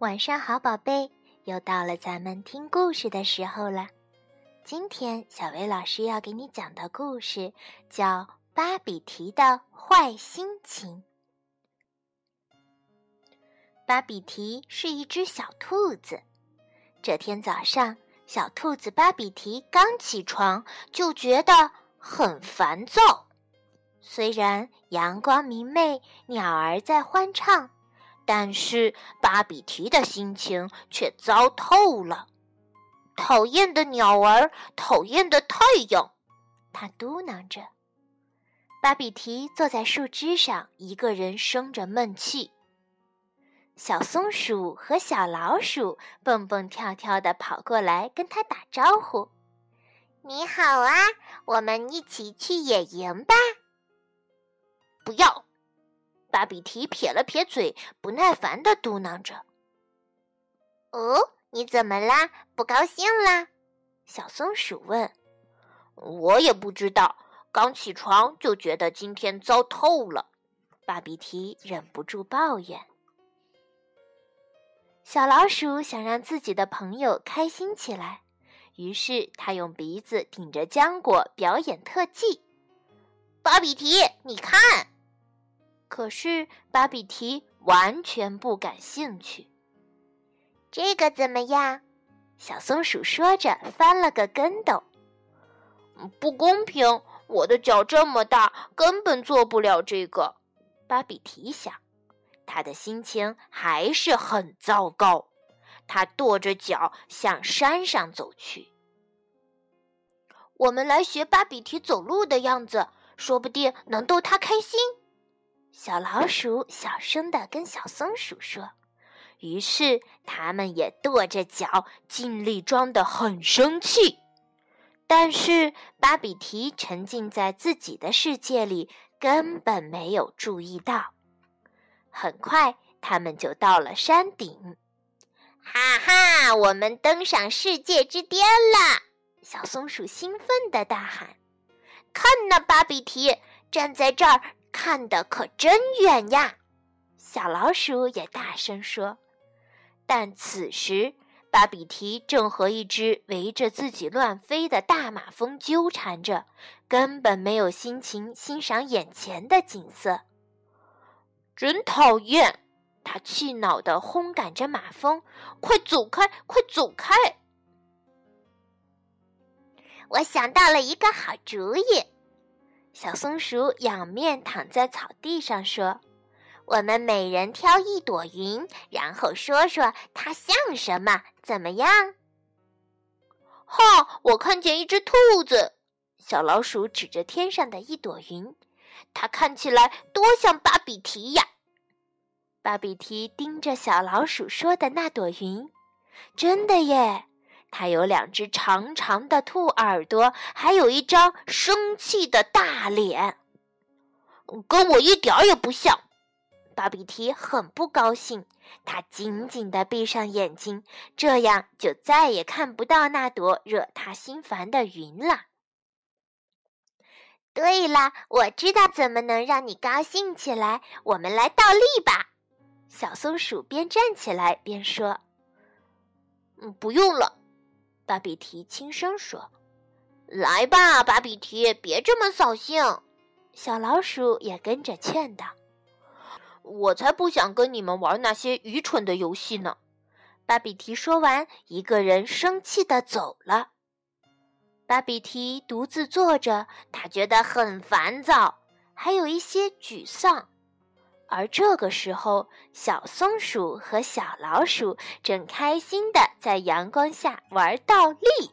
晚上好，宝贝，又到了咱们听故事的时候了。今天小薇老师要给你讲的故事叫《巴比提的坏心情》。巴比提是一只小兔子。这天早上，小兔子巴比提刚起床，就觉得很烦躁。虽然阳光明媚，鸟儿在欢唱。但是巴比提的心情却糟透了。讨厌的鸟儿，讨厌的太阳，他嘟囔着。巴比提坐在树枝上，一个人生着闷气。小松鼠和小老鼠蹦蹦跳跳的跑过来跟他打招呼：“你好啊，我们一起去野营吧。”不要。巴比提撇了撇嘴，不耐烦的嘟囔着：“哦，你怎么啦？不高兴啦？”小松鼠问。“我也不知道，刚起床就觉得今天糟透了。”巴比提忍不住抱怨。小老鼠想让自己的朋友开心起来，于是他用鼻子顶着浆果表演特技。巴比提，你看。可是巴比提完全不感兴趣。这个怎么样？小松鼠说着翻了个跟斗。不公平！我的脚这么大，根本做不了这个。巴比提想，他的心情还是很糟糕。他跺着脚向山上走去。我们来学巴比提走路的样子，说不定能逗他开心。小老鼠小声的跟小松鼠说，于是他们也跺着脚，尽力装得很生气。但是巴比提沉浸在自己的世界里，根本没有注意到。很快，他们就到了山顶。哈哈，我们登上世界之巅了！小松鼠兴奋地大喊：“看呐巴比提站在这儿！”看得可真远呀！小老鼠也大声说。但此时，巴比提正和一只围着自己乱飞的大马蜂纠缠着，根本没有心情欣赏眼前的景色。真讨厌！他气恼地轰赶着马蜂：“快走开，快走开！”我想到了一个好主意。小松鼠仰面躺在草地上说：“我们每人挑一朵云，然后说说它像什么，怎么样？”哈！我看见一只兔子。小老鼠指着天上的一朵云，它看起来多像巴比提呀！巴比提盯着小老鼠说的那朵云，真的耶！它有两只长长的兔耳朵，还有一张生气的大脸，跟我一点也不像。巴比提很不高兴，他紧紧地闭上眼睛，这样就再也看不到那朵惹他心烦的云了。对了，我知道怎么能让你高兴起来，我们来倒立吧。小松鼠边站起来边说：“嗯，不用了。”巴比提轻声说：“来吧，巴比提，别这么扫兴。”小老鼠也跟着劝道：“我才不想跟你们玩那些愚蠢的游戏呢。”巴比提说完，一个人生气的走了。巴比提独自坐着，他觉得很烦躁，还有一些沮丧。而这个时候，小松鼠和小老鼠正开心的在阳光下玩倒立。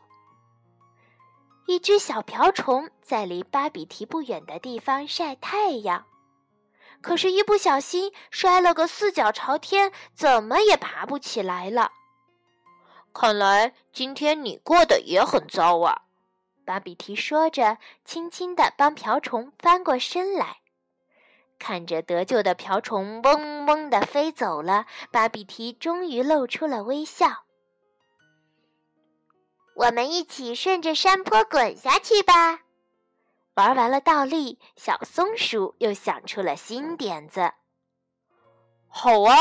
一只小瓢虫在离巴比提不远的地方晒太阳，可是，一不小心摔了个四脚朝天，怎么也爬不起来了。看来今天你过得也很糟啊！巴比提说着，轻轻地帮瓢虫翻过身来。看着得救的瓢虫嗡嗡地飞走了，巴比提终于露出了微笑。我们一起顺着山坡滚下去吧。玩完了倒立，小松鼠又想出了新点子。好啊！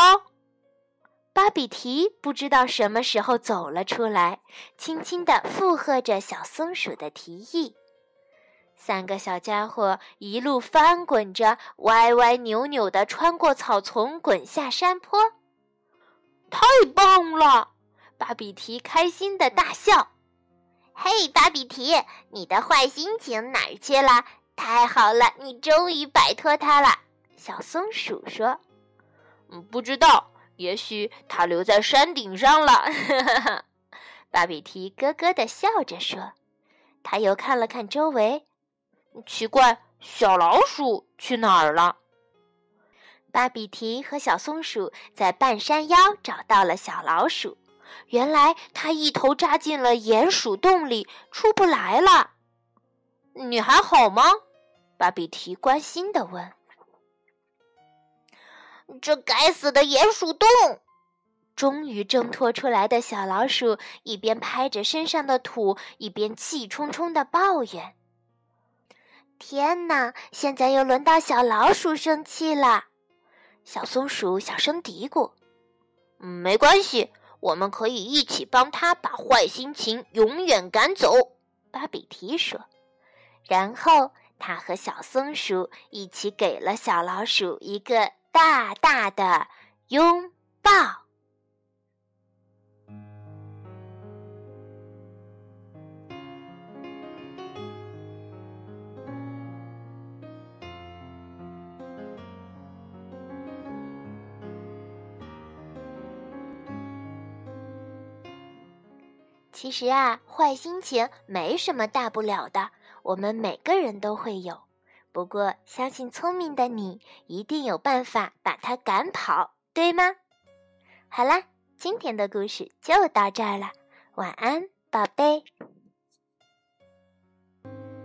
巴比提不知道什么时候走了出来，轻轻地附和着小松鼠的提议。三个小家伙一路翻滚着，歪歪扭扭地穿过草丛，滚下山坡。太棒了！巴比提开心地大笑。嘿，巴比提，你的坏心情哪儿去了？太好了，你终于摆脱它了。小松鼠说：“嗯，不知道。”也许它留在山顶上了，巴比提咯咯地笑着说。他又看了看周围，奇怪，小老鼠去哪儿了？巴比提和小松鼠在半山腰找到了小老鼠，原来它一头扎进了鼹鼠洞里，出不来了。你还好吗？巴比提关心地问。这该死的鼹鼠洞！终于挣脱出来的小老鼠一边拍着身上的土，一边气冲冲地抱怨：“天哪，现在又轮到小老鼠生气了。”小松鼠小声嘀咕：“没关系，我们可以一起帮他把坏心情永远赶走。”巴比提说。然后他和小松鼠一起给了小老鼠一个。大大的拥抱。其实啊，坏心情没什么大不了的，我们每个人都会有。不过，相信聪明的你一定有办法把它赶跑，对吗？好啦，今天的故事就到这儿了，晚安，宝贝。